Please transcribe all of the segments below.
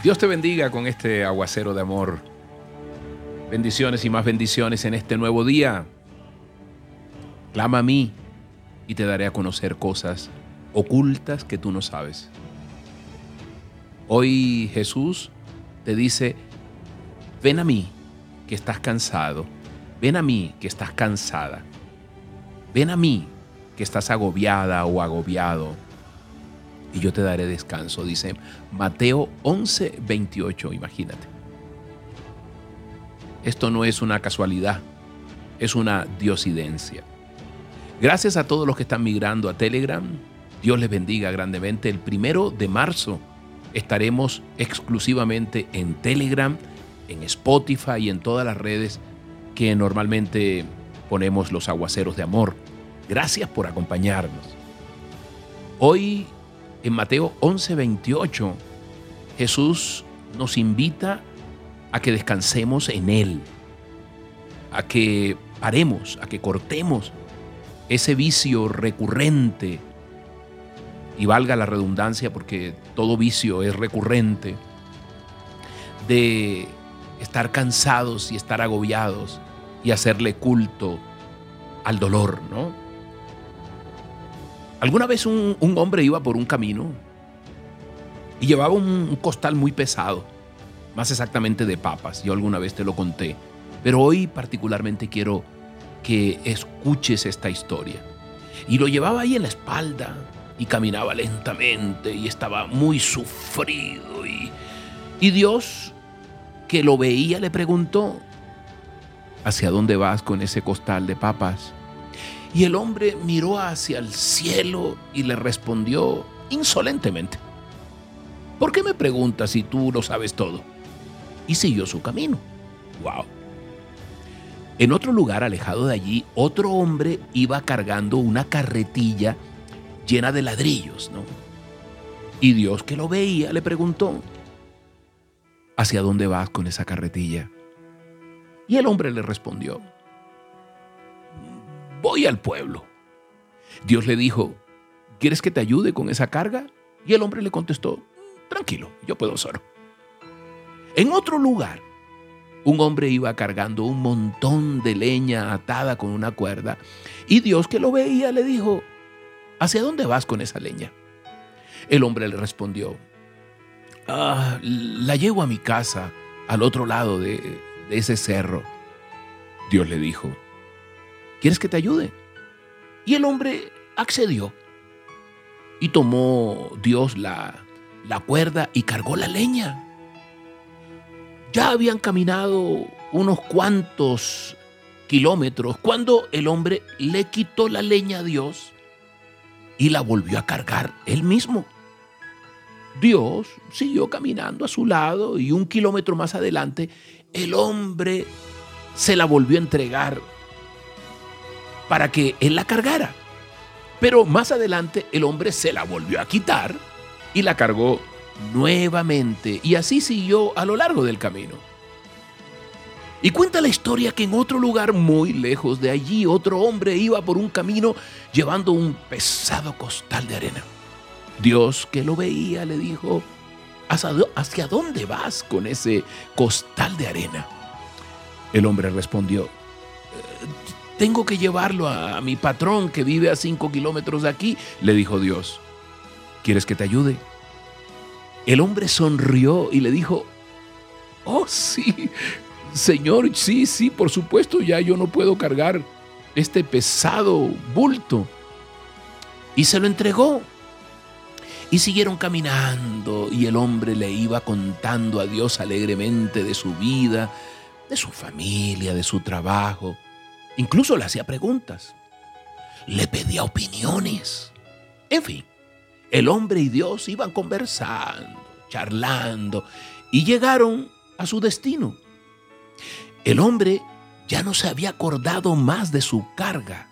Dios te bendiga con este aguacero de amor. Bendiciones y más bendiciones en este nuevo día. Clama a mí y te daré a conocer cosas ocultas que tú no sabes. Hoy Jesús te dice, ven a mí que estás cansado, ven a mí que estás cansada, ven a mí que estás agobiada o agobiado y yo te daré descanso, dice Mateo 11, 28, imagínate. Esto no es una casualidad, es una diosidencia. Gracias a todos los que están migrando a Telegram, Dios les bendiga grandemente. El primero de marzo estaremos exclusivamente en Telegram, en Spotify y en todas las redes que normalmente ponemos los aguaceros de amor. Gracias por acompañarnos. Hoy en Mateo 11:28, Jesús nos invita a que descansemos en Él, a que paremos, a que cortemos ese vicio recurrente, y valga la redundancia porque todo vicio es recurrente, de estar cansados y estar agobiados y hacerle culto al dolor, ¿no? Alguna vez un, hombre iba por un camino y llevaba un, costal muy pesado, más exactamente de papas. Yo alguna vez te lo conté, pero hoy particularmente quiero que escuches esta historia. Y lo llevaba ahí en la espalda y caminaba lentamente y estaba muy sufrido. Y, Dios, que lo veía, le preguntó, ¿hacia dónde vas con ese costal de papas? Y el hombre miró hacia el cielo y le respondió insolentemente, ¿por qué me preguntas si tú lo sabes todo? Y siguió su camino. ¡Wow! En otro lugar alejado de allí, otro hombre iba cargando una carretilla llena de ladrillos, ¿no? Y Dios que lo veía le preguntó, ¿hacia dónde vas con esa carretilla? Y el hombre le respondió, voy al pueblo. Dios le dijo, ¿quieres que te ayude con esa carga? Y el hombre le contestó, tranquilo, yo puedo solo. En otro lugar, un hombre iba cargando un montón de leña atada con una cuerda y Dios que lo veía le dijo, ¿hacia dónde vas con esa leña? El hombre le respondió, ah, la llevo a mi casa al otro lado de, de ese cerro. Dios le dijo, ¿Quieres que te ayude? Y el hombre accedió. Y tomó Dios la, la cuerda y cargó la leña. Ya habían caminado unos cuantos kilómetros cuando el hombre le quitó la leña a Dios y la volvió a cargar él mismo. Dios siguió caminando a su lado y un kilómetro más adelante el hombre se la volvió a entregar para que él la cargara. Pero más adelante el hombre se la volvió a quitar y la cargó nuevamente y así siguió a lo largo del camino. Y cuenta la historia que en otro lugar muy lejos de allí otro hombre iba por un camino llevando un pesado costal de arena. Dios que lo veía le dijo, ¿hacia dónde vas con ese costal de arena? El hombre respondió, tengo que llevarlo a, mi patrón que vive a cinco kilómetros de aquí, le dijo Dios. ¿Quieres que te ayude? El hombre sonrió y le dijo, oh sí, Señor, sí, sí, por supuesto, ya yo no puedo cargar este pesado bulto. Y se lo entregó. Y siguieron caminando y el hombre le iba contando a Dios alegremente de su vida, de su familia, de su trabajo. Incluso le hacía preguntas. Le pedía opiniones. En fin, el hombre y Dios iban conversando, charlando, y llegaron a su destino. El hombre ya no se había acordado más de su carga,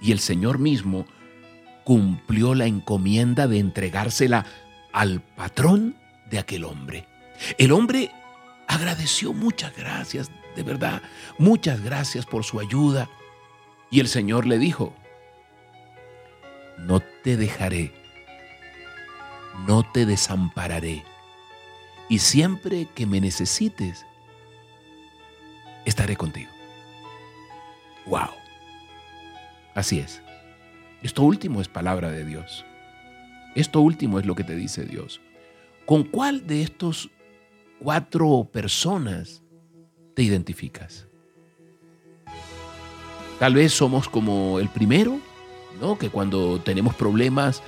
y el Señor mismo cumplió la encomienda de entregársela al patrón de aquel hombre. El hombre agradeció muchas gracias, de verdad, muchas gracias por su ayuda. Y el Señor le dijo, no te dejaré, no te desampararé, y siempre que me necesites, estaré contigo. ¡Wow! Así es. Esto último es palabra de Dios. Esto último es lo que te dice Dios. ¿Con cuál de estos cuatro personas te identificas? Tal vez somos como el primero, ¿no? Que cuando tenemos problemas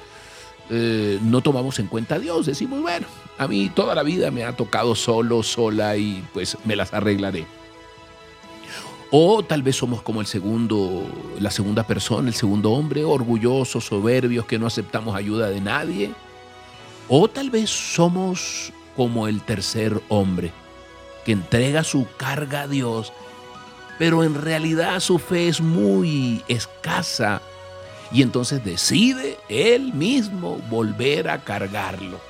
eh, no tomamos en cuenta a Dios. Decimos, bueno, a mí toda la vida me ha tocado solo, sola y pues me las arreglaré. O tal vez somos como el segundo, la segunda persona, el segundo hombre, orgullosos, soberbios, que no aceptamos ayuda de nadie. O tal vez somos como el tercer hombre, que entrega su carga a Dios, pero en realidad su fe es muy escasa y entonces decide él mismo volver a cargarlo.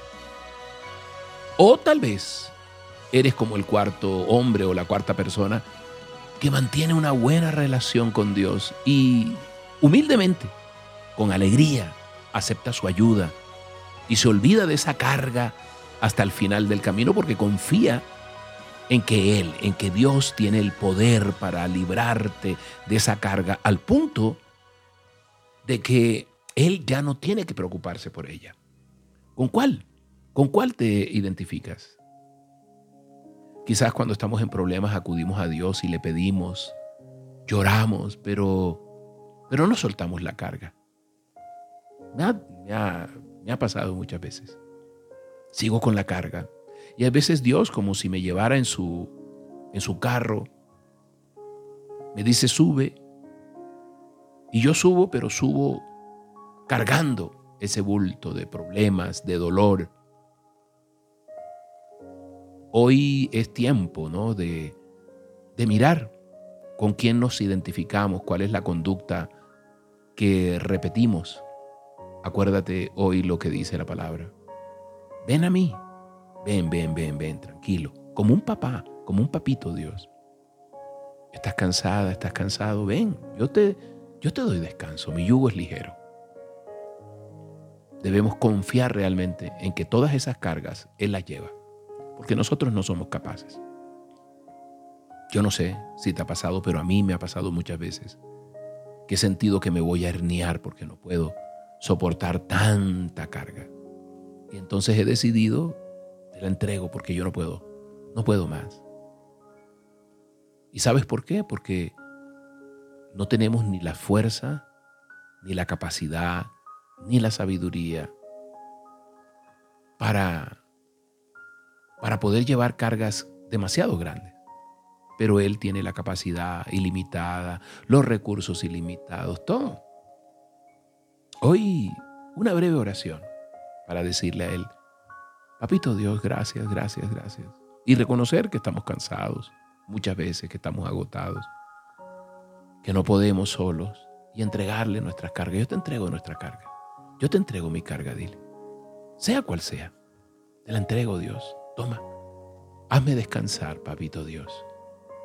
O tal vez eres como el cuarto hombre o la cuarta persona que mantiene una buena relación con Dios y humildemente, con alegría, acepta su ayuda y se olvida de esa carga hasta el final del camino porque confía en que Él, en que Dios tiene el poder para librarte de esa carga al punto de que Él ya no tiene que preocuparse por ella. ¿Con cuál? ¿Con cuál te identificas? Quizás cuando estamos en problemas acudimos a Dios y le pedimos, lloramos, pero, pero no soltamos la carga. Me ha, me ha pasado muchas veces. Sigo con la carga. Y a veces Dios, como si me llevara en su, en su carro, me dice, sube. Y yo subo, pero subo cargando ese bulto de problemas, de dolor, Hoy es tiempo ¿no? de, de mirar con quién nos identificamos, cuál es la conducta que repetimos. Acuérdate hoy lo que dice la palabra. Ven a mí, ven, ven, ven, ven, tranquilo, como un papá, como un papito Dios. Estás cansada, estás cansado, ven, yo te, yo te doy descanso, mi yugo es ligero. Debemos confiar realmente en que todas esas cargas Él las lleva porque nosotros no somos capaces. Yo no sé si te ha pasado, pero a mí me ha pasado muchas veces que he sentido que me voy a herniar porque no puedo soportar tanta carga. Y entonces he decidido, te la entrego porque yo no puedo, no puedo más. ¿Y sabes por qué? Porque no tenemos ni la fuerza, ni la capacidad, ni la sabiduría para para poder llevar cargas demasiado grandes. Pero Él tiene la capacidad ilimitada, los recursos ilimitados, todo. Hoy una breve oración para decirle a Él, Papito Dios, gracias, gracias, gracias. Y reconocer que estamos cansados, muchas veces que estamos agotados, que no podemos solos y entregarle nuestras cargas. Yo te entrego nuestra carga. Yo te entrego mi carga, dile. Sea cual sea, te la entrego, Dios. Toma, hazme descansar, papito Dios.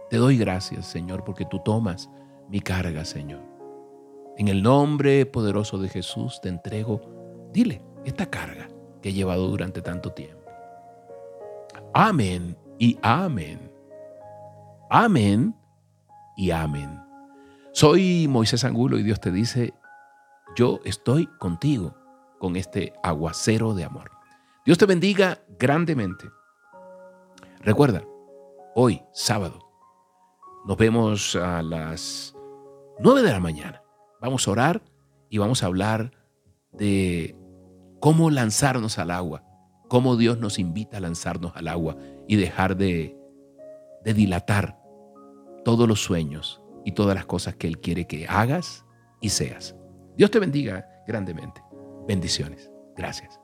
Te doy gracias, Señor, porque tú tomas mi carga, Señor. En el nombre poderoso de Jesús te entrego, dile, esta carga que he llevado durante tanto tiempo. Amén y amén. Amén y amén. Soy Moisés Angulo y Dios te dice, yo estoy contigo con este aguacero de amor. Dios te bendiga grandemente. Recuerda, hoy, sábado, nos vemos a las 9 de la mañana. Vamos a orar y vamos a hablar de cómo lanzarnos al agua, cómo Dios nos invita a lanzarnos al agua y dejar de, de dilatar todos los sueños y todas las cosas que Él quiere que hagas y seas. Dios te bendiga grandemente. Bendiciones. Gracias.